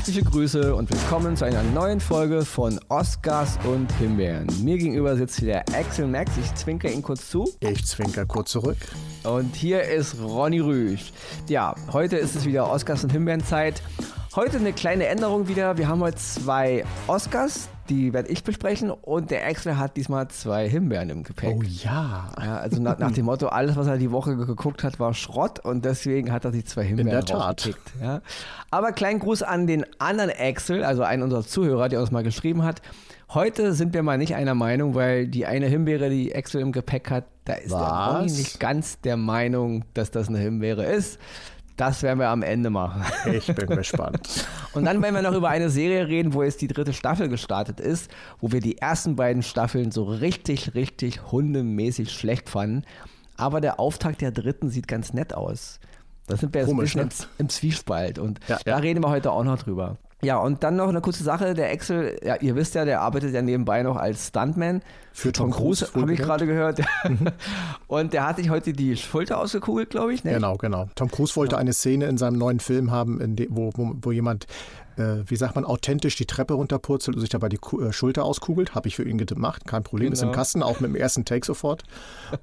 Herzliche Grüße und willkommen zu einer neuen Folge von Oscars und Himbeeren. Mir gegenüber sitzt hier der Axel Max. Ich zwinker ihn kurz zu. Ich zwinker kurz zurück. Und hier ist Ronny Rüsch. Ja, heute ist es wieder Oscars und Himbeeren-Zeit. Heute eine kleine Änderung wieder. Wir haben heute zwei Oscars, die werde ich besprechen und der Axel hat diesmal zwei Himbeeren im Gepäck. Oh ja. ja also nach, nach, dem Motto, alles, was er die Woche geguckt hat, war Schrott und deswegen hat er sich zwei Himbeeren In der Tat. Ja. Aber kleinen Gruß an den anderen Axel, also einen unserer Zuhörer, der uns mal geschrieben hat. Heute sind wir mal nicht einer Meinung, weil die eine Himbeere, die Axel im Gepäck hat, da ist was? der Ronny nicht ganz der Meinung, dass das eine Himbeere ist. Das werden wir am Ende machen. Ich bin gespannt. Und dann werden wir noch über eine Serie reden, wo jetzt die dritte Staffel gestartet ist, wo wir die ersten beiden Staffeln so richtig, richtig hundemäßig schlecht fanden. Aber der Auftakt der dritten sieht ganz nett aus. Da sind wir jetzt Komisch, ein bisschen ne? im Zwiespalt und Ja, da ja. reden wir heute auch noch drüber. Ja, und dann noch eine kurze Sache. Der Axel, ja, ihr wisst ja, der arbeitet ja nebenbei noch als Stuntman. Für Tom Cruise, habe ich gerade gehört. Und der hat sich heute die Schulter ausgekugelt, glaube ich. Ne? Genau, genau. Tom Cruise wollte eine Szene in seinem neuen Film haben, in de, wo, wo, wo jemand, äh, wie sagt man, authentisch die Treppe runterpurzelt und sich dabei die Ku äh, Schulter auskugelt. Habe ich für ihn gemacht, kein Problem. Ist im Genau. Kasten, auch mit dem ersten Take sofort.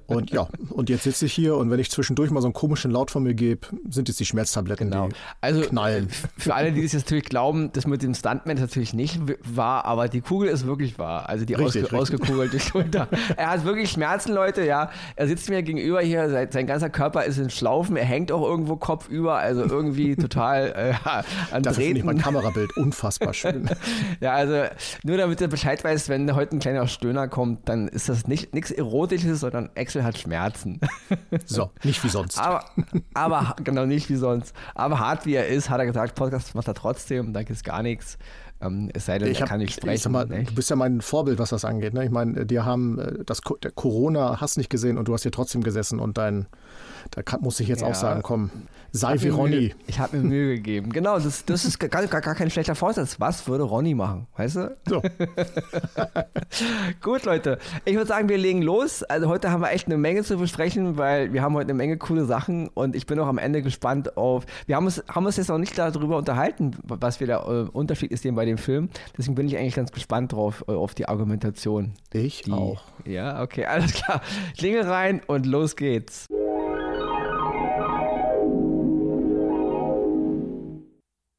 Und ja, und jetzt sitze ich hier und wenn ich zwischendurch mal so einen komischen Laut von mir gebe, sind es die Schmerztabletten, Genau. die Also knallen. für alle, die das jetzt natürlich glauben, das mit dem Stuntman ist natürlich nicht wahr, aber die Kugel ist wirklich wahr. Also die Richtig, ausge richtig. ausgekugelte Schulter. Er hat wirklich Schmerzen, Leute, ja. Er sitzt mir gegenüber hier, sein, sein ganzer Körper ist in Schlaufen, er hängt auch irgendwo kopfüber, also irgendwie total äh, an Dafür finde ich mein Drähten. Kamerabild unfassbar schön. Ja, also nur damit er Bescheid weiß, wenn heute ein kleiner Stöhner kommt, dann ist das nicht nichts Erotisches, sondern Axel hat Schmerzen. So, nicht wie sonst. Aber, aber genau nicht wie sonst. Aber hart wie er ist, hat er gesagt, Podcast macht er trotzdem, da gibt es gar nichts. Ähm, es sei denn, Ich hab, kann nicht sprechen. Ich mal, nicht? du bist ja mein Vorbild, was das angeht. Ne? Ich meine, dir haben äh, das Corona hast nicht gesehen und du hast hier trotzdem gesessen und dein, da kann, muss ich jetzt Ja. auch sagen, komm, sei wie Ronny. Ich habe mir Mühe gegeben. Genau, das, das ist gar, gar, gar kein schlechter Vorsatz. Was würde Ronny machen? Weißt du? So, Gut, Leute. Ich würde sagen, wir legen los. Also heute haben wir echt eine Menge zu besprechen, weil wir haben heute eine Menge coole Sachen und ich bin auch am Ende gespannt auf. Wir haben uns, haben uns jetzt noch nicht darüber unterhalten, was wir der äh, Unterschied ist bei dem Film. Deswegen bin ich eigentlich ganz gespannt drauf, äh, auf die Argumentation. ich Die, auch. Ja, okay, alles klar. Klingel rein und los geht's.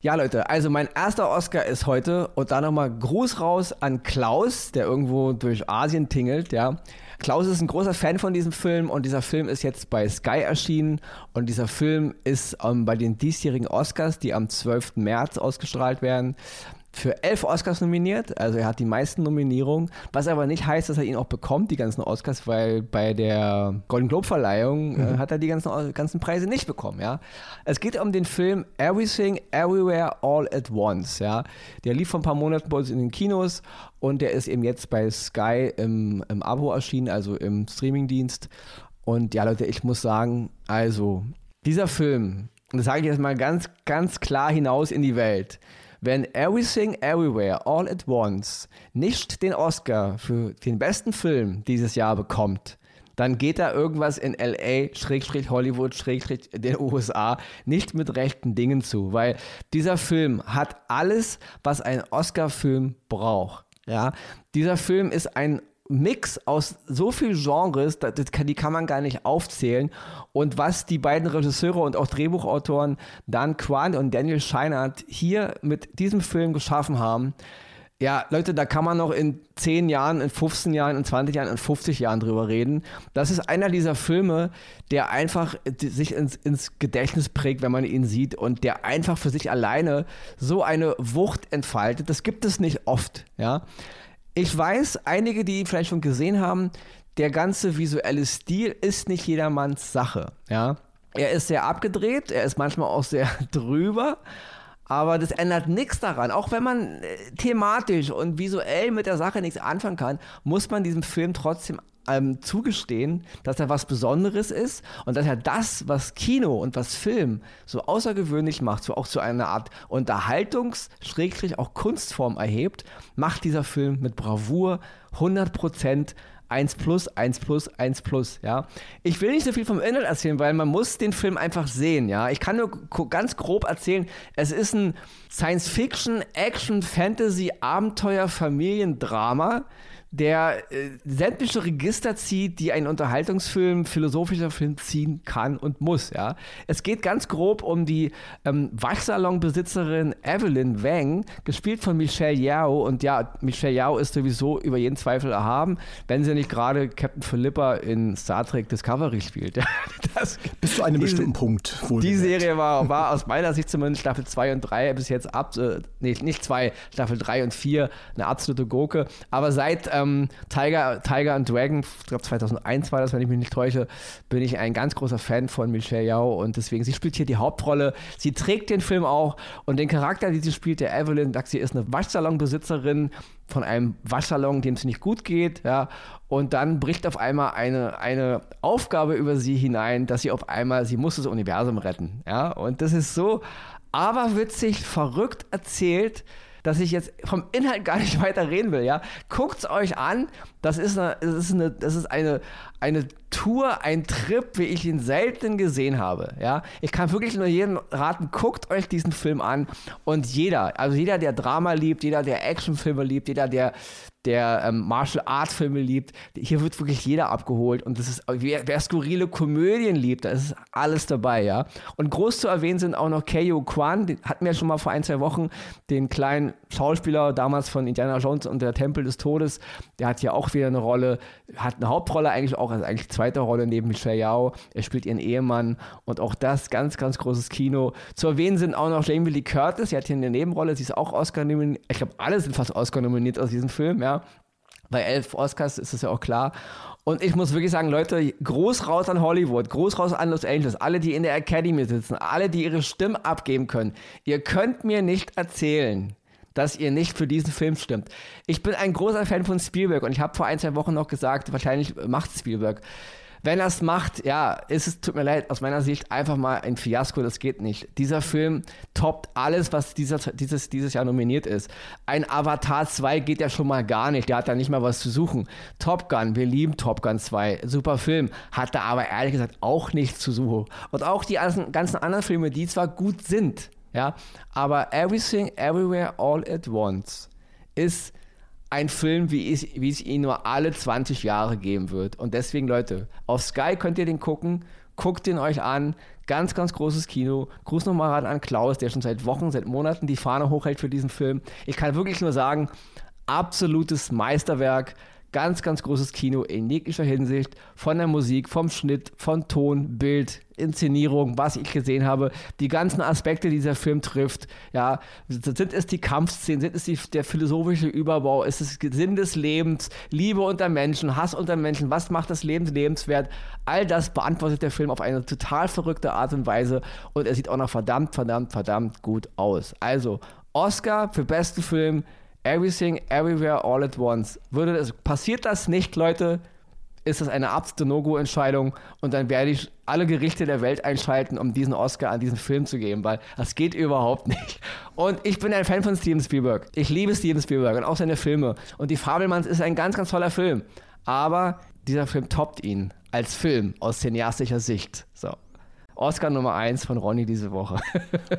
Ja, Leute, also mein erster Oscar ist heute und da nochmal Gruß raus an Klaus, der irgendwo durch Asien tingelt, ja. Klaus ist ein großer Fan von diesem Film und dieser Film ist jetzt bei Sky erschienen und dieser Film ist ähm, bei den diesjährigen Oscars, die am 12. März ausgestrahlt werden, für elf Oscars nominiert. Also er hat die meisten Nominierungen, was aber nicht heißt, dass er ihn auch bekommt, die ganzen Oscars, weil bei der Golden Globe Verleihung äh, hat er die ganzen, ganzen Preise nicht bekommen. Ja, es geht um den Film Everything Everywhere All at Once. Ja, der lief vor ein paar Monaten bei uns in den Kinos und der ist eben jetzt bei Sky im, im Abo erschienen, also im Streamingdienst. Und ja, Leute, ich muss sagen, also dieser Film, und das sage ich jetzt mal ganz, ganz klar hinaus in die Welt. Wenn Everything Everywhere All at Once nicht den Oscar für den besten Film dieses Jahr bekommt, dann geht da irgendwas in LA, Schrägstrich Hollywood, Schrägstrich den USA nicht mit rechten Dingen zu, weil dieser Film hat alles, was ein Oscar-Film braucht. Ja, dieser Film ist ein Mix aus so viel Genres, das, das kann, die kann man gar nicht aufzählen. Und was die beiden Regisseure und auch Drehbuchautoren Dan Kwan und Daniel Scheinert hier mit diesem Film geschaffen haben, ja, Leute, da kann man noch in 10 Jahren, in 15 Jahren, in 20 Jahren, in 50 Jahren drüber reden. Das ist einer dieser Filme, der einfach äh, sich ins, ins Gedächtnis prägt, wenn man ihn sieht und der einfach für sich alleine so eine Wucht entfaltet. Das gibt es nicht oft, ja. Ich weiß, einige, die vielleicht schon gesehen haben, der ganze visuelle Stil ist nicht jedermanns Sache, ja. Er ist sehr abgedreht, er ist manchmal auch sehr drüber, aber das ändert nichts daran. Auch wenn man äh, thematisch und visuell mit der Sache nichts anfangen kann, muss man diesem Film trotzdem ähm, zugestehen, dass er was Besonderes ist und dass er das, was Kino und was Film so außergewöhnlich macht, so auch zu einer Art Unterhaltungs-, Schrägstrich auch Kunstform erhebt, macht dieser Film mit Bravour 100% 1 plus, 1 plus, 1 plus, ja. Ich will nicht so viel vom Inhalt erzählen, weil man muss den Film einfach sehen, ja. Ich kann nur ganz grob erzählen, es ist ein Science-Fiction, Action, Fantasy, Abenteuer, Familiendrama, der äh, sämtliche Register zieht, die ein Unterhaltungsfilm, philosophischer Film ziehen kann und muss. Ja. Es geht ganz grob um die ähm, Waschsalonbesitzerin Evelyn Wang, gespielt von Michelle Yao. Und ja, Michelle Yao ist sowieso über jeden Zweifel erhaben, wenn sie nicht gerade Captain Philippa in Star Trek Discovery spielt. Das, Bis zu einem bestimmten Punkt. Die Serie war, war aus meiner Sicht zumindest Staffel 2 und 3 bis jetzt ab, äh, nee, nicht 2, Staffel 3 und 4 eine absolute Gurke. Aber seit äh, ähm, Tiger, Tiger and Dragon, ich glaube 2001 war das, wenn ich mich nicht täusche, bin ich ein ganz großer Fan von Michelle Yao und deswegen, sie spielt hier die Hauptrolle. Sie trägt den Film auch und den Charakter, den sie spielt, der Evelyn, sagt, sie ist eine Waschsalonbesitzerin von einem Waschsalon, dem es nicht gut geht, ja, und dann bricht auf einmal eine, eine Aufgabe über sie hinein, dass sie auf einmal, sie muss das Universum retten, ja, und das ist so aberwitzig, verrückt erzählt, dass ich jetzt vom Inhalt gar nicht weiter reden will, ja. Guckt's euch an. Das ist eine, das ist eine, das ist eine, eine Tour, ein Trip, wie ich ihn selten gesehen habe, ja. Ich kann wirklich nur jedem raten, guckt euch diesen Film an und jeder, also jeder, der Drama liebt, jeder, der Actionfilme liebt, jeder, der der ähm, Martial Art Filme liebt. Hier wird wirklich jeder abgeholt und das ist, wer, wer, skurrile Komödien liebt, da ist alles dabei, ja. Und groß zu erwähnen sind auch noch Keio Kwan, den hatten wir schon mal vor ein, zwei Wochen, den kleinen Schauspieler damals von Indiana Jones und der Tempel des Todes. Der hat hier auch wieder eine Rolle, hat eine Hauptrolle eigentlich auch, also eigentlich zweite Rolle neben Michelle Yao. Er spielt ihren Ehemann und auch das ganz, ganz großes Kino. Zu erwähnen sind auch noch Jamie Lee Curtis, sie hat hier eine Nebenrolle, sie ist auch Oscar nominiert. Ich glaube, alle sind fast Oscar nominiert aus diesem Film, ja. Bei elf Oscars ist das ja auch klar. Und ich muss wirklich sagen, Leute, groß raus an Hollywood, groß raus an Los Angeles, alle, die in der Academy sitzen, alle, die ihre Stimme abgeben können. Ihr könnt mir nicht erzählen, dass ihr nicht für diesen Film stimmt. Ich bin ein großer Fan von Spielberg und ich habe vor ein, zwei Wochen noch gesagt, wahrscheinlich macht Spielberg. Wenn er es macht, ja, ist es, tut mir leid, aus meiner Sicht einfach mal ein Fiasko, das geht nicht. Dieser Film toppt alles, was dieser, dieses, dieses Jahr nominiert ist. Ein Avatar 2 geht ja schon mal gar nicht, der hat da nicht mal was zu suchen. Top Gun, wir lieben Top Gun 2, super Film, hat da aber ehrlich gesagt auch nichts zu suchen. Und auch die ganzen anderen Filme, die zwar gut sind, ja, aber Everything, Everywhere, All at Once ist ein Film, wie, ich, wie es ihn nur alle 20 Jahre geben wird. Und deswegen, Leute, auf Sky könnt ihr den gucken. Guckt ihn euch an. Ganz, ganz großes Kino. Gruß nochmal an Klaus, der schon seit Wochen, seit Monaten die Fahne hochhält für diesen Film. Ich kann wirklich nur sagen, absolutes Meisterwerk. Ganz, ganz großes Kino in jeglicher Hinsicht. Von der Musik, vom Schnitt, von Ton, Bild, Inszenierung, was ich gesehen habe. Die ganzen Aspekte, die dieser Film trifft. Ja, sind es die Kampfszenen, sind es die, der philosophische Überbau, ist es Sinn des Lebens, Liebe unter Menschen, Hass unter Menschen, was macht das Leben lebenswert? All das beantwortet der Film auf eine total verrückte Art und Weise und er sieht auch noch verdammt, verdammt, verdammt gut aus. Also, Oscar für besten Film Everything, Everywhere, All at Once. Würde das, passiert das nicht, Leute, ist das eine absolute No-Go-Entscheidung und dann werde ich alle Gerichte der Welt einschalten, um diesen Oscar an diesen Film zu geben, weil das geht überhaupt nicht. Und ich bin ein Fan von Steven Spielberg. Ich liebe Steven Spielberg und auch seine Filme. Und Die Fabelmanns ist ein ganz, ganz toller Film. Aber dieser Film toppt ihn als Film aus cineastischer Sicht. So. Oscar Nummer 1 von Ronny diese Woche.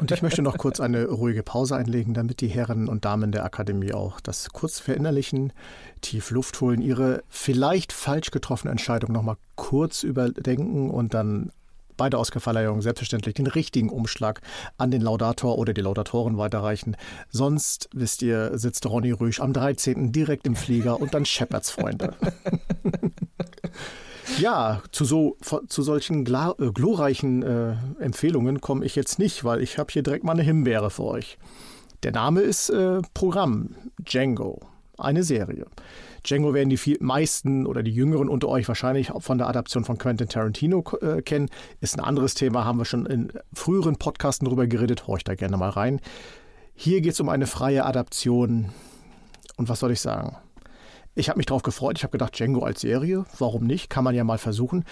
Und ich möchte noch kurz eine ruhige Pause einlegen, damit die Herren und Damen der Akademie auch das kurz verinnerlichen, tief Luft holen, ihre vielleicht falsch getroffene Entscheidung nochmal kurz überdenken und dann bei der Oscarverleihung selbstverständlich den richtigen Umschlag an den Laudator oder die Laudatoren weiterreichen. Sonst, wisst ihr, sitzt Ronny Rüsch am 13. direkt im Flieger und dann Shepherds Freunde. Ja, zu, so, zu solchen gla, äh, glorreichen äh, Empfehlungen komme ich jetzt nicht, weil ich habe hier direkt mal eine Himbeere für euch. Der Name ist äh, Programm Django, eine Serie. Django werden die viel, meisten oder die Jüngeren unter euch wahrscheinlich von der Adaption von Quentin Tarantino äh, kennen. Ist ein anderes Thema, haben wir schon in früheren Podcasten darüber geredet. Horcht da gerne mal rein. Hier geht es um eine freie Adaption. Und was soll ich sagen? Ich habe mich darauf gefreut. Ich habe gedacht, Django als Serie, warum nicht? Kann man ja mal versuchen.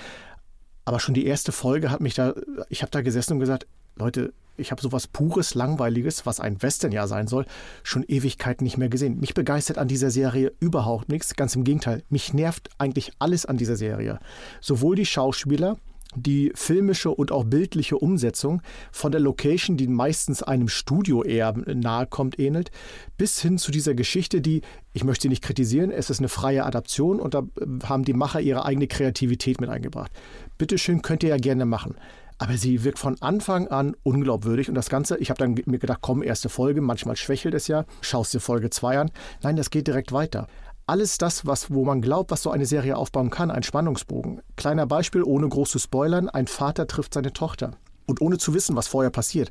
Aber schon die erste Folge hat mich da, ich habe da gesessen und gesagt, Leute, ich habe sowas pures, langweiliges, was ein Western ja sein soll, schon Ewigkeiten nicht mehr gesehen. Mich begeistert an dieser Serie überhaupt nichts. Ganz im Gegenteil, mich nervt eigentlich alles an dieser Serie. Sowohl die Schauspieler, die filmische und auch bildliche Umsetzung von der Location, die meistens einem Studio eher nahe kommt, ähnelt, bis hin zu dieser Geschichte, die, ich möchte sie nicht kritisieren, es ist eine freie Adaption und da haben die Macher ihre eigene Kreativität mit eingebracht. Bitteschön, könnt ihr ja gerne machen. Aber sie wirkt von Anfang an unglaubwürdig und das Ganze, ich habe dann mir gedacht, komm, erste Folge, manchmal schwächelt es ja, schaust dir Folge 2 an. Nein, das geht direkt weiter alles das, was, wo man glaubt, was so eine Serie aufbauen kann, ein Spannungsbogen. Kleiner Beispiel, ohne groß zu spoilern, ein Vater trifft seine Tochter. Und ohne zu wissen, was vorher passiert,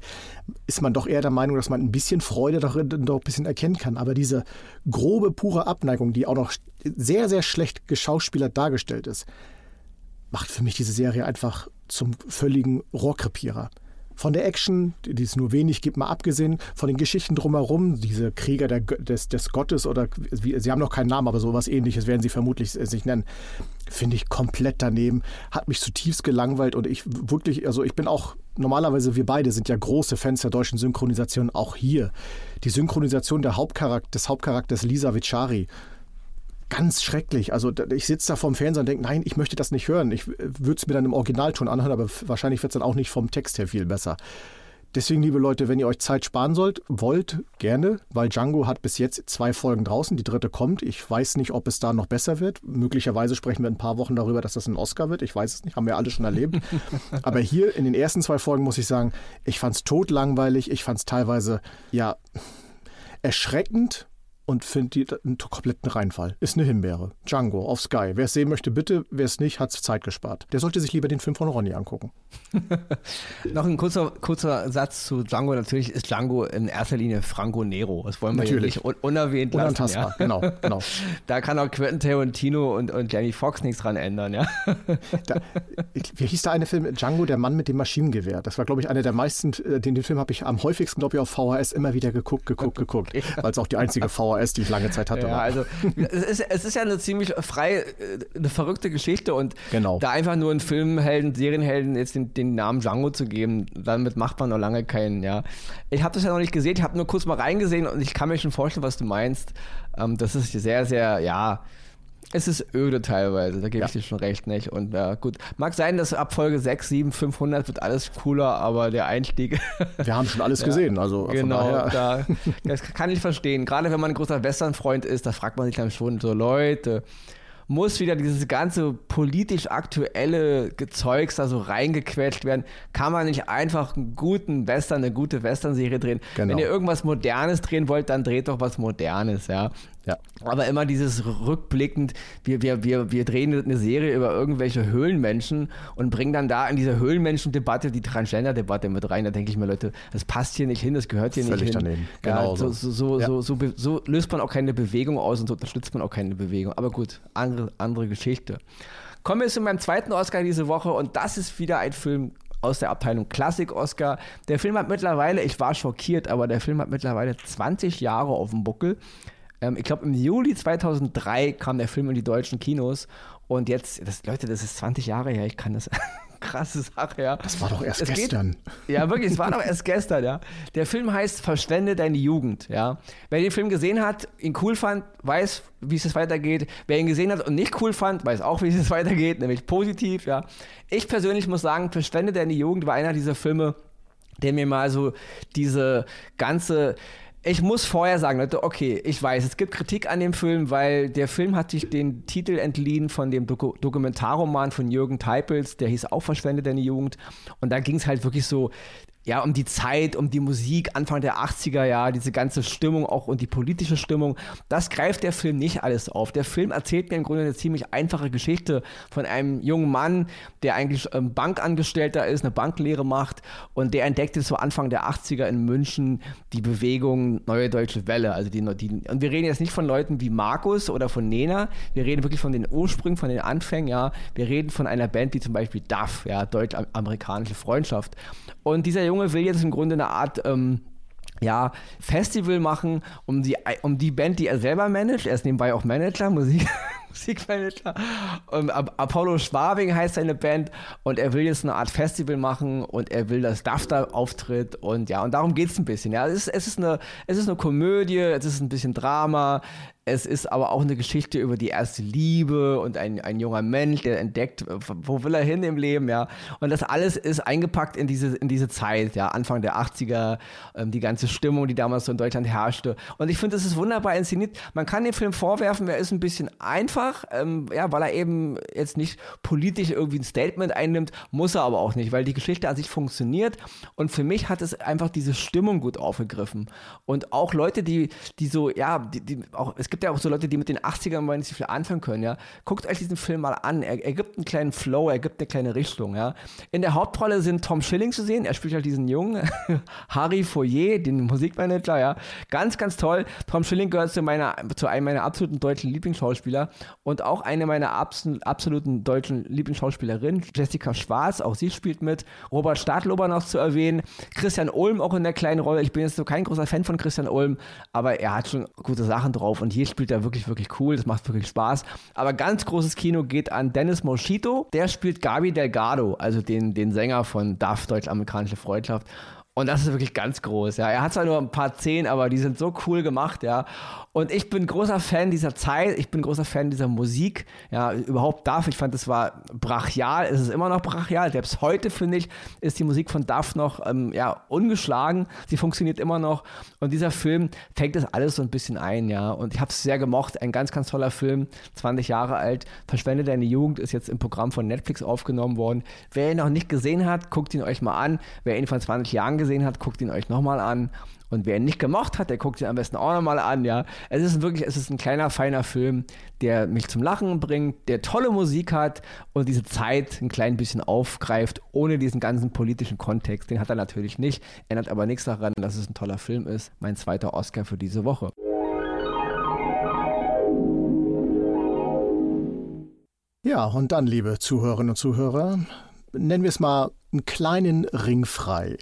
ist man doch eher der Meinung, dass man ein bisschen Freude darin doch ein bisschen erkennen kann. Aber diese grobe, pure Abneigung, die auch noch sehr, sehr schlecht geschauspielert dargestellt ist, macht für mich diese Serie einfach zum völligen Rohrkrepierer. Von der Action, die es nur wenig gibt, mal abgesehen, von den Geschichten drumherum, diese Krieger der, des, des Gottes oder wie, sie haben noch keinen Namen, aber sowas ähnliches werden sie vermutlich sich nennen, finde ich komplett daneben. Hat mich zutiefst gelangweilt und ich wirklich, also ich bin auch normalerweise, wir beide sind ja große Fans der deutschen Synchronisation, auch hier. Die Synchronisation Hauptcharakter, des Hauptcharakters Lisa Vichari ganz schrecklich. Also ich sitze da vorm Fernseher und denke, nein, ich möchte das nicht hören. Ich würde es mir dann im Originalton anhören, aber wahrscheinlich wird es dann auch nicht vom Text her viel besser. Deswegen, liebe Leute, wenn ihr euch Zeit sparen sollt, wollt, gerne, weil Django hat bis jetzt zwei Folgen draußen, die dritte kommt. Ich weiß nicht, ob es da noch besser wird. Möglicherweise sprechen wir in ein paar Wochen darüber, dass das ein Oscar wird. Ich weiß es nicht, haben wir alle schon erlebt. Aber hier in den ersten zwei Folgen muss ich sagen, ich fand es totlangweilig. Ich fand es teilweise, ja, erschreckend und finde einen kompletten Reinfall. Ist eine Himbeere. Django auf Sky. Wer es sehen möchte, bitte. Wer es nicht, hat Zeit gespart. Der sollte sich lieber den Film von Ronny angucken. Noch ein kurzer, kurzer Satz zu Django. Natürlich ist Django in erster Linie Franco Nero. Das wollen wir Natürlich. nicht un unerwähnt lassen. Unantastbar, ja. genau, genau. Da kann auch Quentin Tarantino und, und Jamie Foxx nichts dran ändern, ja. Da, wie hieß da eine Film? Django, der Mann mit dem Maschinengewehr. Das war, glaube ich, einer der meisten, äh, den, den Film habe ich am häufigsten, glaube ich, auf VHS immer wieder geguckt, geguckt, geguckt. Weil es auch die einzige VHS VHS, die ich lange Zeit hatte. Ja, also es ist, es ist ja eine ziemlich frei, äh, eine verrückte Geschichte und genau. da einfach nur einen Filmhelden, Serienhelden jetzt den, den, Namen Django zu geben, damit macht man noch lange keinen, ja. Ich habe das ja noch nicht gesehen, ich habe nur kurz mal reingesehen und ich kann mir schon vorstellen, was du meinst. Ähm, das ist sehr, sehr, ja, es ist öde teilweise, da gebe ja. ich dir schon recht, nicht? Und ja, gut, mag sein, dass ab Folge 6, 7, 500 wird alles cooler, aber der Einstieg. Wir haben schon alles ja, gesehen, also. Genau, da, das kann ich verstehen. Gerade wenn man ein großer Western-Freund ist, da fragt man sich dann schon so, Leute, muss wieder dieses ganze politisch aktuelle Gezeugs da so reingequetscht werden. Kann man nicht einfach einen guten Western, eine gute Western-Serie drehen? Genau. Wenn ihr irgendwas Modernes drehen wollt, dann dreht doch was Modernes, ja. Ja. Aber immer dieses rückblickend, wir, wir, wir, wir drehen eine Serie über irgendwelche Höhlenmenschen und bringen dann da in diese Höhlenmenschen-Debatte die Transgender-Debatte mit rein. Da denke ich mir, Leute, das passt hier nicht hin, das gehört hier Völlig nicht hin. Daneben. Genau ja, so, so, so, ja. so, so, so, löst man auch keine Bewegung aus und so unterstützt man auch keine Bewegung. Aber gut, andere, andere Geschichte. Kommen wir zu meinem zweiten Oscar diese Woche und das ist wieder ein Film aus der Abteilung Klassik-Oscar. Der Film hat mittlerweile, ich war schockiert, aber der Film hat mittlerweile 20 Jahre auf dem Buckel. Ähm, ich glaube, im Juli 2003 kam der Film in die deutschen Kinos. Und jetzt, das, Leute, das ist 20 Jahre her, ich kann das. krasse Sache, ja. Das war doch erst es gestern. Geht, ja, wirklich, es war doch erst gestern, ja. Der Film heißt Verschwende deine Jugend, ja. Wer den Film gesehen hat, ihn cool fand, weiß, wie es weitergeht. Wer ihn gesehen hat und nicht cool fand, weiß auch, wie es weitergeht, nämlich positiv, ja. Ich persönlich muss sagen, Verschwende deine Jugend war einer dieser Filme, der mir mal so diese ganze ich muss vorher sagen, Leute, okay, ich weiß, es gibt Kritik an dem Film, weil der Film hat sich den Titel entliehen von dem Doku Dokumentarroman von Jürgen Teipels, der hieß auch Verschwendet deine Jugend. Und da ging es halt wirklich so ja, um die Zeit, um die Musik, Anfang der 80er Jahre, diese ganze Stimmung auch und die politische Stimmung, das greift der Film nicht alles auf. Der Film erzählt mir im Grunde eine ziemlich einfache Geschichte von einem jungen Mann, der eigentlich ähm, Bankangestellter ist, eine Banklehre macht und der entdeckte so Anfang der 80er in München die Bewegung Neue Deutsche Welle. Also die, die, und wir reden jetzt nicht von Leuten wie Markus oder von Nena, wir reden wirklich von den Ursprüngen, von den Anfängen, ja. Wir reden von einer Band wie zum Beispiel DAF, ja, Deutsch-Amerikanische Freundschaft. Und dieser Junge will jetzt im Grunde eine Art ähm, ja, Festival machen, um die, um die Band, die er selber managt. Er ist nebenbei auch Manager, Musik, Musikmanager. Und Apollo Schwabing heißt seine Band und er will jetzt eine Art Festival machen und er will, dass Duff da auftritt und ja, und darum geht es ein bisschen. Ja, es ist, es, ist eine, es ist eine Komödie, es ist ein bisschen Drama, es ist aber auch eine Geschichte über die erste Liebe und ein, ein junger Mensch, der entdeckt, wo will er hin im Leben, ja. Und das alles ist eingepackt in diese, in diese Zeit, ja, Anfang der 80er, ähm, die ganze Stimmung, die damals so in Deutschland herrschte. Und ich finde, es ist wunderbar inszeniert. Man kann dem Film vorwerfen, er ist ein bisschen einfach, ähm, ja, weil er eben jetzt nicht politisch irgendwie ein Statement einnimmt, muss er aber auch nicht, weil die Geschichte an sich funktioniert. Und für mich hat es einfach diese Stimmung gut aufgegriffen. Und auch Leute, die, die so, ja, die, die auch, es gibt gibt ja auch so Leute, die mit den 80ern mal nicht so viel anfangen können, ja. Guckt euch diesen Film mal an. Er, er gibt einen kleinen Flow, er gibt eine kleine Richtung, ja. In der Hauptrolle sind Tom Schilling zu sehen. Er spielt halt diesen Jungen, Harry Foyer, den Musikmanager, ja. Ganz, ganz toll. Tom Schilling gehört zu, meiner, zu einem meiner absoluten deutschen Lieblingsschauspieler und auch eine meiner absoluten deutschen Lieblingsschauspielerinnen, Jessica Schwarz, auch sie spielt mit. Robert Stadlober noch zu erwähnen. Christian Ulm auch in der kleinen Rolle. Ich bin jetzt so kein großer Fan von Christian Ulm, aber er hat schon gute Sachen drauf und hier spielt er wirklich, wirklich cool. Das macht wirklich Spaß. Aber ganz großes Kino geht an Dennis Moschito. Der spielt Gabi Delgado, also den, den Sänger von DAF, Deutsch-Amerikanische Freundschaft. Und das ist wirklich ganz groß, ja. Er hat zwar nur ein paar Zehn, aber die sind so cool gemacht, ja. Und ich bin großer Fan dieser Zeit, ich bin großer Fan dieser Musik, ja, überhaupt Duff, ich fand, das war brachial, es ist immer noch brachial, selbst heute, finde ich, ist die Musik von Duff noch, ähm, ja, ungeschlagen, sie funktioniert immer noch. Und dieser Film fängt das alles so ein bisschen ein, ja, und ich habe es sehr gemocht, ein ganz, ganz toller Film, 20 Jahre alt, Verschwende deine Jugend, ist jetzt im Programm von Netflix aufgenommen worden. Wer ihn noch nicht gesehen hat, guckt ihn euch mal an, wer ihn vor 20 Jahren gesehen hat, guckt ihn euch nochmal an und wer ihn nicht gemocht hat, der guckt ihn am besten auch nochmal an, ja. Es ist wirklich, es ist ein kleiner, feiner Film, der mich zum Lachen bringt, der tolle Musik hat und diese Zeit ein klein bisschen aufgreift, ohne diesen ganzen politischen Kontext. Den hat er natürlich nicht, ändert aber nichts daran, dass es ein toller Film ist. Mein zweiter Oscar für diese Woche. Ja, und dann, liebe Zuhörerinnen und Zuhörer, nennen wir es mal einen kleinen Ring frei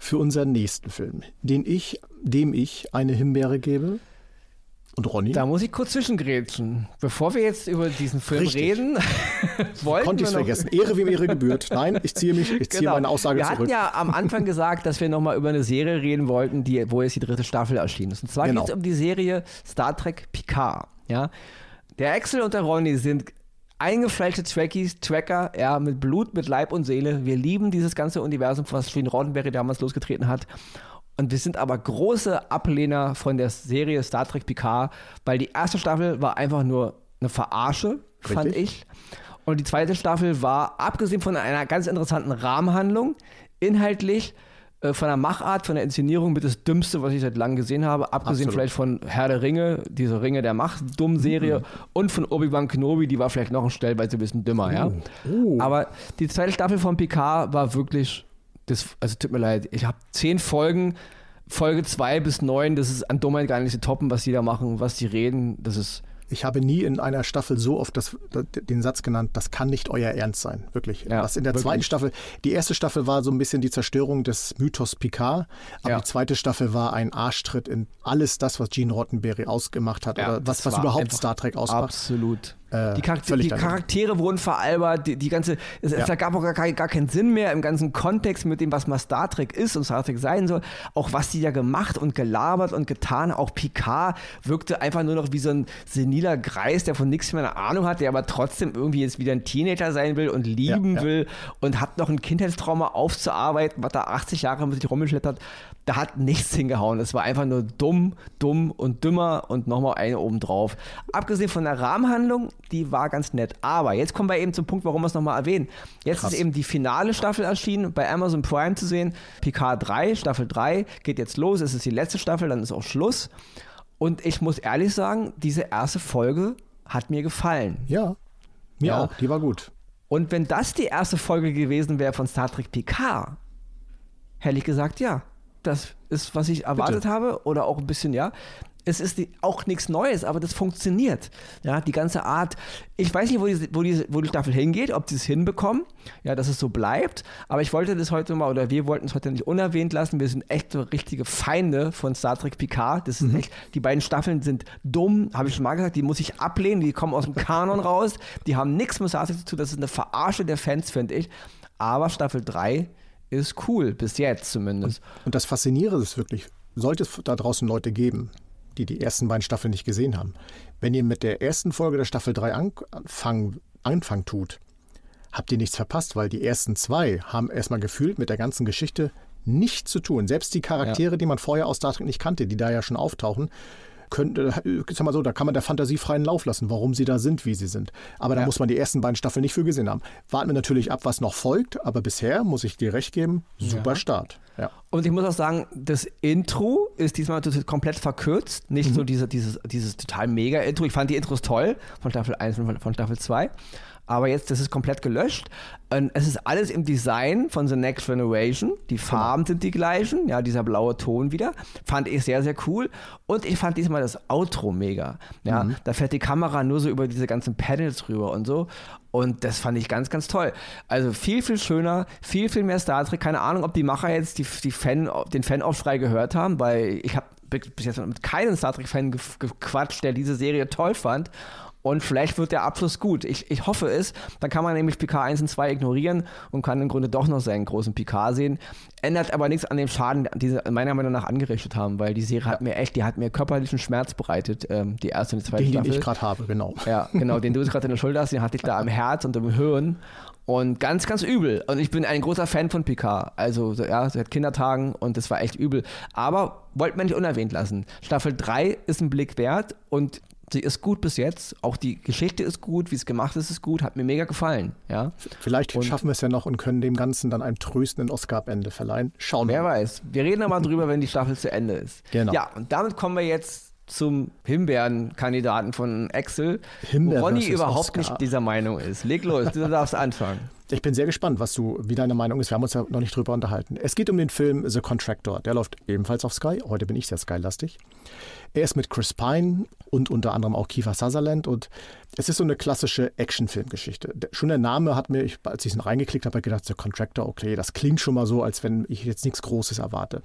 für unseren nächsten Film, den ich, dem ich eine Himbeere gebe. Und Ronny? Da muss ich kurz zwischengrätschen. Bevor wir jetzt über diesen Film Richtig. reden, wollten Konnte ich vergessen. Ehre wem Ehre gebührt. Nein, ich ziehe mich, ich ziehe genau. meine Aussage wir zurück. Wir hatten ja am Anfang gesagt, dass wir nochmal über eine Serie reden wollten, die, wo jetzt die dritte Staffel erschienen ist. Und zwar genau. geht es um die Serie Star Trek Picard. Ja? Der Axel und der Ronny sind eingefleischte Trekkies, Tracker, ja, mit Blut, mit Leib und Seele. Wir lieben dieses ganze Universum, was Gene Roddenberry damals losgetreten hat. Und wir sind aber große Ablehner von der Serie Star Trek Picard, weil die erste Staffel war einfach nur eine Verarsche, Richtig? fand ich. Und die zweite Staffel war, abgesehen von einer ganz interessanten Rahmenhandlung, inhaltlich von der Machart, von der Inszenierung mit das Dümmste, was ich seit langem gesehen habe. Abgesehen Absolut. vielleicht von Herr der Ringe, diese Ringe der Macht, dumm Serie. Mhm. Und von Obi-Wan Kenobi, die war vielleicht noch ein Stellweise ein bisschen dümmer, ja. Oh. Aber die zweite Staffel von Picard war wirklich, das, also tut mir leid, ich habe zehn Folgen, Folge zwei bis neun, das ist an Dummheit gar nicht zu toppen, was die da machen, was die reden, das ist ich habe nie in einer Staffel so oft das, den Satz genannt, das kann nicht euer Ernst sein. Wirklich. Ja, Was in der wirklich. zweiten Staffel, die erste Staffel war so ein bisschen die Zerstörung des Mythos Picard, aber ja. die zweite Staffel war ein Arschtritt in alles das, was Gene Rottenberry ausgemacht hat ja, oder was, was überhaupt Star Trek ausmacht. Absolut. Äh, die, Charakter die Charaktere wurden veralbert, die, die ganze, es, ja. es gab auch gar, gar, keinen Sinn mehr im ganzen Kontext mit dem, was mal Star Trek ist und Star Trek sein soll. Auch was die da gemacht und gelabert und getan, auch Picard wirkte einfach nur noch wie so ein seniler Greis, der von nichts mehr eine Ahnung hat, der aber trotzdem irgendwie jetzt wieder ein Teenager sein will und lieben ja, ja. will und hat noch ein Kindheitstrauma aufzuarbeiten, was da 80 Jahre mit sich rumgeschlittert da hat nichts hingehauen. Es war einfach nur dumm, dumm und dümmer und nochmal eine oben drauf. Abgesehen von der Rahmenhandlung, die war ganz nett. Aber jetzt kommen wir eben zum Punkt, warum wir es nochmal erwähnen. Jetzt Krass. ist eben die finale Staffel erschienen, bei Amazon Prime zu sehen. Picard 3, Staffel 3, geht jetzt los. Es ist die letzte Staffel, dann ist auch Schluss. Und ich muss ehrlich sagen, diese erste Folge hat mir gefallen. Ja, mir ja. auch. Die war gut. Und wenn das die erste Folge gewesen wäre von Star Trek Picard, hätte ich gesagt, ja, das ist, was ich erwartet Bitte. habe oder auch ein bisschen, ja. Es ist auch nichts Neues, aber das funktioniert. Ja, die ganze Art. Ich weiß nicht, wo die, wo, die, wo die Staffel hingeht, ob sie es hinbekommen, ja, dass es so bleibt. Aber ich wollte das heute mal, oder wir wollten es heute nicht unerwähnt lassen. Wir sind echt so richtige Feinde von Star Trek Picard. Das ist mhm. echt, die beiden Staffeln sind dumm, habe ich schon mal gesagt. Die muss ich ablehnen. Die kommen aus dem Kanon raus. Die haben nichts mit Star Trek zu tun. Das ist eine Verarsche der Fans, finde ich. Aber Staffel 3 ist cool, bis jetzt zumindest. Und, und das Faszinierende ist wirklich, sollte es da draußen Leute geben, die die ersten beiden Staffeln nicht gesehen haben. Wenn ihr mit der ersten Folge der Staffel 3 Anfang, Anfang tut, habt ihr nichts verpasst, weil die ersten zwei haben erstmal gefühlt mit der ganzen Geschichte nichts zu tun. Selbst die Charaktere, ja. die man vorher aus Star Trek nicht kannte, die da ja schon auftauchen, könnte, sag mal so, da kann man der Fantasie freien Lauf lassen, warum sie da sind, wie sie sind. Aber da ja. muss man die ersten beiden Staffeln nicht für gesehen haben. Warten wir natürlich ab, was noch folgt, aber bisher muss ich dir recht geben, super ja. Start. Ja. Und ich muss auch sagen, das Intro ist diesmal komplett verkürzt. Nicht mhm. so diese, dieses, dieses total mega Intro. Ich fand die Intros toll von Staffel 1 und von Staffel 2 aber jetzt, das ist komplett gelöscht. Und es ist alles im Design von The Next Generation. Die genau. Farben sind die gleichen, ja, dieser blaue Ton wieder. Fand ich sehr, sehr cool. Und ich fand diesmal das Outro mega. Ja, mhm. da fährt die Kamera nur so über diese ganzen Panels rüber und so. Und das fand ich ganz, ganz toll. Also viel, viel schöner, viel, viel mehr Star Trek. Keine Ahnung, ob die Macher jetzt die, die Fan, den Fanaufschrei gehört haben, weil ich habe bis jetzt mit keinem Star Trek-Fan gequatscht, der diese Serie toll fand. Und vielleicht wird der Abschluss gut. Ich, ich hoffe es. Dann kann man nämlich Picard 1 und 2 ignorieren und kann im Grunde doch noch seinen großen Picard sehen. Ändert aber nichts an dem Schaden, den sie meiner Meinung nach angerichtet haben, weil die Serie hat mir echt, die hat mir körperlichen Schmerz bereitet, ähm, die erste und die zweite den, Staffel. Den ich gerade habe, genau. Ja, genau, den du gerade in der Schulter hast, den hatte ich da am Herz und im Hirn. Und ganz, ganz übel. Und ich bin ein großer Fan von Picard. Also, ja, seit Kindertagen und das war echt übel. Aber wollte man nicht unerwähnt lassen. Staffel 3 ist ein Blick wert und sie ist gut bis jetzt. Auch die Geschichte ist gut, wie es gemacht ist, ist gut. Hat mir mega gefallen. Ja? Vielleicht und schaffen wir es ja noch und können dem Ganzen dann einen tröstenden Oscar am Ende verleihen. Schauen wir. Wer weiß. Wir reden nochmal drüber, wenn die Staffel zu Ende ist. Genau. Ja, und damit kommen wir jetzt zum Himbeeren-Kandidaten von Excel, Himbeer Ronny überhaupt Oscar. nicht dieser Meinung ist. Leg los, du darfst anfangen. Ich bin sehr gespannt, was du, wie deine Meinung ist. Wir haben uns ja noch nicht drüber unterhalten. Es geht um den Film The Contractor. Der läuft ebenfalls auf Sky. Heute bin ich sehr Sky-lastig. Er ist mit Chris Pine und unter anderem auch Kiefer Sutherland und es ist so eine klassische Actionfilmgeschichte. Schon der Name hat mir, als ich ihn reingeklickt habe, gedacht, The Contractor, okay, das klingt schon mal so, als wenn ich jetzt nichts Großes erwarte.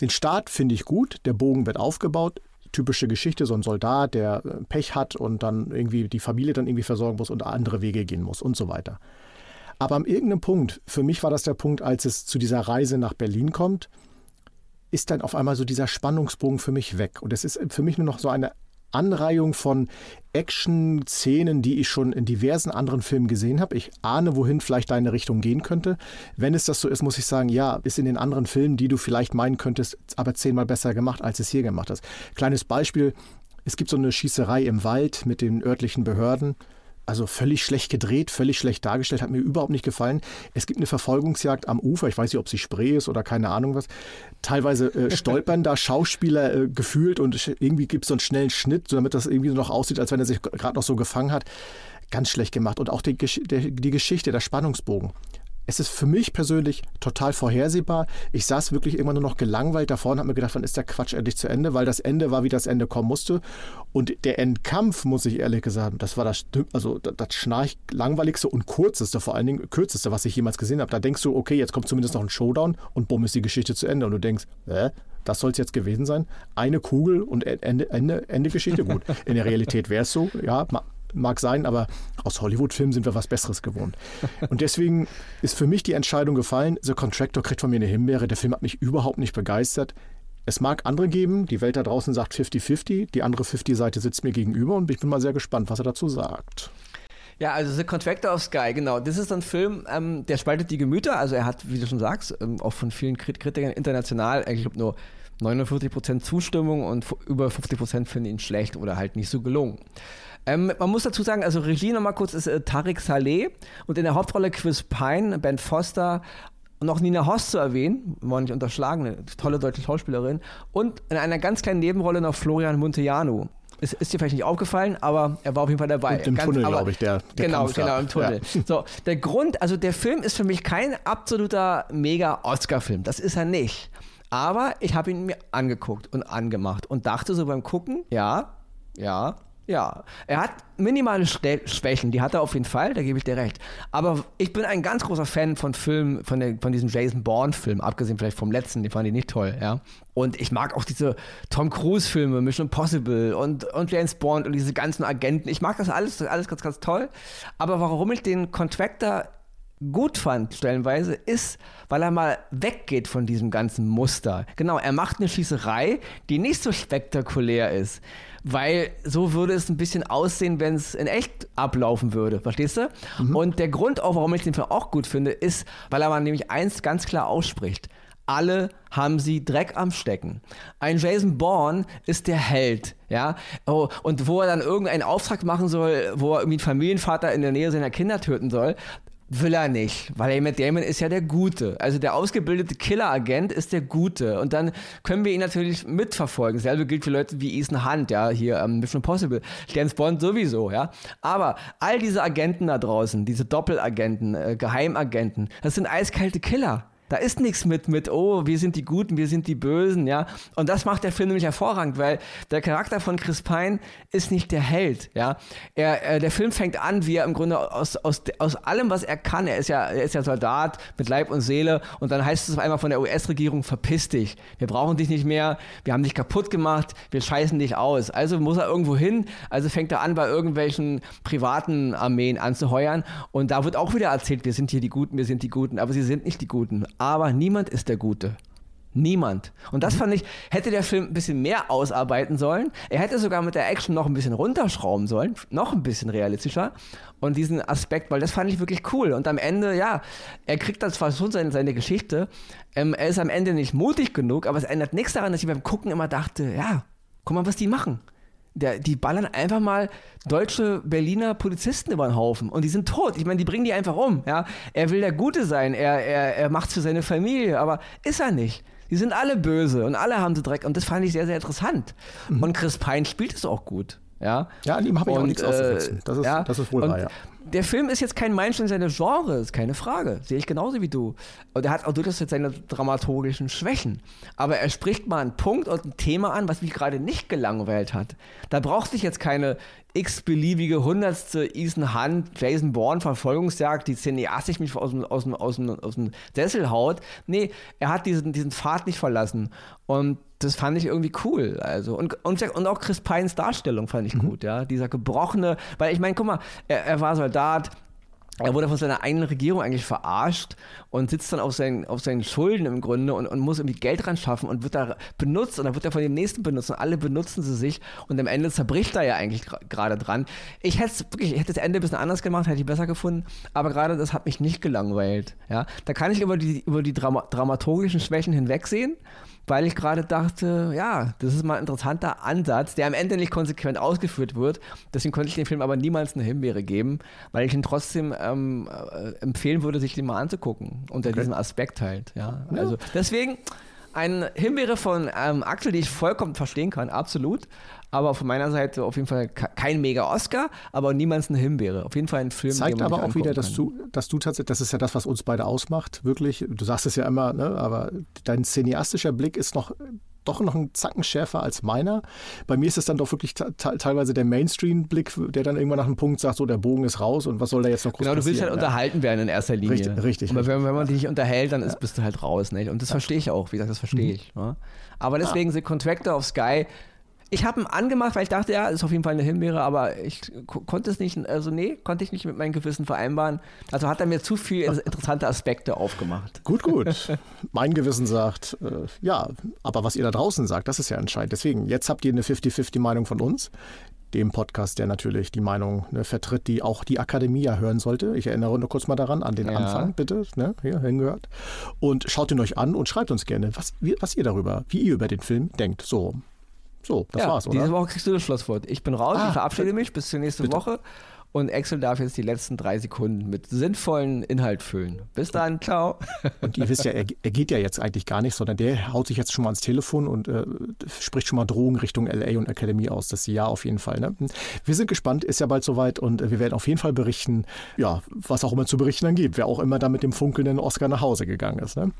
Den Start finde ich gut, der Bogen wird aufgebaut, typische Geschichte, so ein Soldat, der äh, Pech hat und dann irgendwie die Familie dann irgendwie versorgen muss und andere Wege gehen muss und so weiter. Aber am irgendeinem Punkt, für mich war das der Punkt, als es zu dieser Reise nach Berlin kommt, ist dann auf einmal so dieser Spannungsbogen für mich weg. Und es ist für mich nur noch so eine Anreihung von Action-Szenen, die ich schon in diversen anderen Filmen gesehen habe. Ich ahne, wohin vielleicht deine Richtung gehen könnte. Wenn es das so ist, muss ich sagen, ja, ist in den anderen Filmen, die du vielleicht meinen könntest, aber zehnmal besser gemacht, als es hier gemacht hast. Kleines Beispiel. Es gibt so eine Schießerei im Wald mit den örtlichen Behörden also völlig schlecht gedreht, völlig schlecht dargestellt, hat mir überhaupt nicht gefallen. Es gibt eine Verfolgungsjagd am Ufer, ich weiß nicht, ob sie Spree ist oder keine Ahnung was. Teilweise äh, stolpern da Schauspieler äh, gefühlt und irgendwie gibt es so einen schnellen Schnitt, damit das irgendwie noch aussieht, als wenn er sich gerade noch so gefangen hat. Ganz schlecht gemacht. Und auch die, die Geschichte, der Spannungsbogen es ist für mich persönlich total vorhersehbar. Ich saß wirklich immer nur noch gelangweilt davor und habe mir gedacht, wann ist der Quatsch endlich zu Ende, weil das Ende war, wie das Ende kommen musste. Und der Endkampf, muss ich ehrlich gesagt, das war das, also das schnarch langweiligste und kürzeste, vor allen Dingen kürzeste, was ich jemals gesehen habe. Da denkst du, okay, jetzt kommt zumindest noch ein Showdown und bumm ist die Geschichte zu Ende. Und du denkst, hä? Das soll es jetzt gewesen sein? Eine Kugel und Ende, Ende, Ende Geschichte. Gut, in der Realität wäre es so, ja, mag sein, aber aus Hollywood-Filmen sind wir was Besseres gewohnt. Und deswegen ist für mich die Entscheidung gefallen, The Contractor kriegt von mir eine Himbeere. Der Film hat mich überhaupt nicht begeistert. Es mag andere geben, die Welt da draußen sagt 50-50, die andere 50-Seite sitzt mir gegenüber und ich bin mal sehr gespannt, was er dazu sagt. Ja, also The Contractor of Sky, genau. Das ist ein Film, ähm, der spaltet die Gemüter. Also er hat, wie du schon sagst, ähm, auch von vielen Kritikern international, ich glaube nur 49% Zustimmung und über 50% finden ihn schlecht oder halt nicht so gelungen. Ähm, man muss dazu sagen, also Regie nochmal kurz ist äh, Tariq Saleh und in der Hauptrolle Chris Pine, Ben Foster und auch Nina Hoss zu erwähnen, wollen nicht unterschlagen, eine tolle deutsche Schauspielerin und in einer ganz kleinen Nebenrolle noch Florian Monteanu. Ist, ist dir vielleicht nicht aufgefallen, aber er war auf jeden Fall dabei. Und im Ganz, Tunnel, glaube ich, der, der Genau, genau, im Tunnel. Ja. So, der Grund, also der Film ist für mich kein absoluter Mega-Oscar-Film. Das ist er nicht. Aber ich habe ihn mir angeguckt und angemacht und dachte so beim Gucken, ja, ja, ja, er hat minimale Schwächen, die hat er auf jeden Fall, da gebe ich dir recht. Aber ich bin ein ganz großer Fan von Filmen, von, der, von diesem Jason Bourne-Film, abgesehen vielleicht vom letzten, den fand ich nicht toll, ja. Und ich mag auch diese Tom Cruise-Filme, Mission Impossible und, und James Bond und diese ganzen Agenten. Ich mag das alles, alles ganz, ganz toll. Aber warum ich den Contractor gut fand, stellenweise, ist, weil er mal weggeht von diesem ganzen Muster. Genau, er macht eine Schießerei, die nicht so spektakulär ist weil so würde es ein bisschen aussehen, wenn es in echt ablaufen würde. Verstehst du? Mhm. Und der Grund auch, warum ich den Film auch gut finde, ist, weil er nämlich eins ganz klar ausspricht. Alle haben sie Dreck am Stecken. Ein Jason Bourne ist der Held, ja. Oh, und wo er dann irgendeinen Auftrag machen soll, wo er irgendwie einen Familienvater in der Nähe seiner Kinder töten soll, Will er nicht, weil Matt Damon ist ja der Gute. Also der ausgebildete Killer-Agent ist der Gute. Und dann können wir ihn natürlich mitverfolgen. Selbe gilt für Leute wie Ethan Hunt, ja, hier ähm, Mission Possible. James Bond sowieso, ja. Aber all diese Agenten da draußen, diese Doppelagenten, äh, Geheimagenten, das sind eiskalte Killer. Da ist nichts mit, mit, oh, wir sind die Guten, wir sind die Bösen, ja. Und das macht der Film nämlich hervorragend, weil der Charakter von Chris Pine ist nicht der Held, ja. Er, äh, der Film fängt an, wie er im Grunde aus, aus, aus allem, was er kann, er ist ja, er ist ja Soldat mit Leib und Seele und dann heißt es auf einmal von der US-Regierung, verpiss dich, wir brauchen dich nicht mehr, wir haben dich kaputt gemacht, wir scheißen dich aus. Also muss er irgendwo hin, also fängt er an, bei irgendwelchen privaten Armeen anzuheuern und da wird auch wieder erzählt, wir sind hier die Guten, wir sind die Guten, aber sie sind nicht die Guten aber niemand ist der Gute. Niemand. Und das fand ich, hätte der Film ein bisschen mehr ausarbeiten sollen. Er hätte sogar mit der Action noch ein bisschen runterschrauben sollen, noch ein bisschen realistischer. Und diesen Aspekt, weil das fand ich wirklich cool. Und am Ende, ja, er kriegt das zwar schon seine, seine Geschichte. Ähm, er ist am Ende nicht mutig genug, aber es ändert nichts daran, dass ich beim Gucken immer dachte, ja, guck mal, was die machen der, die ballern einfach mal deutsche Berliner Polizisten über den Haufen und die sind tot. Ich meine, die bringen die einfach um. Ja? Er will der Gute sein, er, er, er macht es für seine Familie, aber ist er nicht. Die sind alle böse und alle haben sie Dreck und das fand ich sehr, sehr interessant. Mhm. Und Chris Pine spielt es auch gut. Ja, ja an ihm habe ich und, auch nichts äh, auszusetzen. Das ist, ja, das ist wohl wahr, ja der Film ist jetzt kein Meilenstein seines Genres, keine Frage. Sehe ich genauso wie du. Und er hat auch durchaus jetzt seine dramaturgischen Schwächen. Aber er spricht mal einen Punkt und ein Thema an, was mich gerade nicht gelangweilt hat. Da braucht sich jetzt keine x-beliebige hundertste Ethan Hunt, Jason Bourne Verfolgungsjagd, die cineastisch mich aus dem, aus, dem, aus, dem, aus dem Sessel haut. Nee, er hat diesen, diesen Pfad nicht verlassen. Und das fand ich irgendwie cool. Also, und, und, und auch Chris Pines Darstellung fand ich mhm. gut, ja. Dieser gebrochene, weil ich meine, guck mal, er, er war Soldat, er wurde von seiner eigenen Regierung eigentlich verarscht und sitzt dann auf seinen, auf seinen Schulden im Grunde und, und muss irgendwie Geld ran schaffen und wird da benutzt und dann wird er von dem nächsten benutzt und alle benutzen sie sich und am Ende zerbricht er ja eigentlich gerade dran. Ich hätte wirklich, ich hätte das Ende ein bisschen anders gemacht, hätte ich besser gefunden, aber gerade das hat mich nicht gelangweilt. Ja? Da kann ich über die, über die Drama dramaturgischen Schwächen hinwegsehen weil ich gerade dachte, ja, das ist mal ein interessanter Ansatz, der am Ende nicht konsequent ausgeführt wird. Deswegen konnte ich dem Film aber niemals eine Himbeere geben, weil ich ihn trotzdem ähm, äh, empfehlen würde, sich den mal anzugucken, unter okay. diesem Aspekt halt. Ja, ja. also deswegen eine Himbeere von ähm, Axel, die ich vollkommen verstehen kann, absolut. Aber von meiner Seite auf jeden Fall kein mega Oscar, aber niemals eine Himbeere. Auf jeden Fall ein Film, Zeigt aber auch wieder, dass du, dass du tatsächlich, das ist ja das, was uns beide ausmacht, wirklich. Du sagst es ja immer, ne, aber dein cineastischer Blick ist noch doch noch einen Zacken schärfer als meiner. Bei mir ist es dann doch wirklich teilweise der Mainstream-Blick, der dann irgendwann nach einem Punkt sagt, so der Bogen ist raus und was soll da jetzt noch groß Genau, du willst halt ja. unterhalten werden in erster Linie. Richtig, richtig. Aber wenn, wenn, man dich nicht unterhält, dann ist, bist du halt raus. Nicht? Und das ja. verstehe ich auch, wie gesagt, das verstehe mhm. ich. Ne? Aber deswegen sind Contractor of Sky ich habe ihn angemacht, weil ich dachte, ja, ist auf jeden Fall eine Himbeere, aber ich konnte es nicht, also nee, konnte ich nicht mit meinem Gewissen vereinbaren. Also hat er mir zu viele interessante Aspekte aufgemacht. Gut, gut. mein Gewissen sagt, äh, ja, aber was ihr da draußen sagt, das ist ja entscheidend. Deswegen, jetzt habt ihr eine 50-50-Meinung von uns dem Podcast, der natürlich die Meinung ne, vertritt, die auch die Akademie ja hören sollte. Ich erinnere nur kurz mal daran, an den ja. Anfang, bitte, ne, hier hingehört. Und schaut ihn euch an und schreibt uns gerne, was, was ihr darüber, wie ihr über den Film denkt. So, so, das ja, war's, oder? Diese Woche kriegst du das Schlusswort. Ich bin raus, ah, ich verabschiede mich bis zur nächsten bitte. Woche. Und Excel darf jetzt die letzten drei Sekunden mit sinnvollen Inhalt füllen. Bis dann, ciao. Und ihr wisst ja, er, er, geht ja jetzt eigentlich gar nicht, sondern der haut sich jetzt schon mal ans Telefon und äh, spricht schon mal Drohungen Richtung LA und Academy aus. Das ja auf jeden Fall. Ne? Wir sind gespannt, ist ja bald soweit und äh, wir werden auf jeden Fall berichten, ja, was auch immer zu berichten dann gibt. Wer auch immer da mit dem funkelnden Oscar nach Hause gegangen ist. Ne?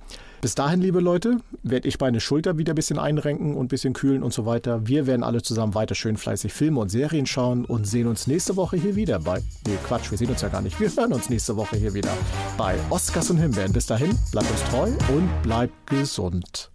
Bis dahin, liebe Leute, werde ich meine Schulter wieder ein bisschen einrenken und ein bisschen kühlen und so weiter. Wir werden alle zusammen weiter schön fleißig Filme und Serien schauen und sehen uns nächste Woche hier wieder bei. Nee, Quatsch, wir sehen uns ja gar nicht. Wir hören uns nächste Woche hier wieder bei Oscars und Himbeeren. Bis dahin, bleibt uns treu und bleibt gesund.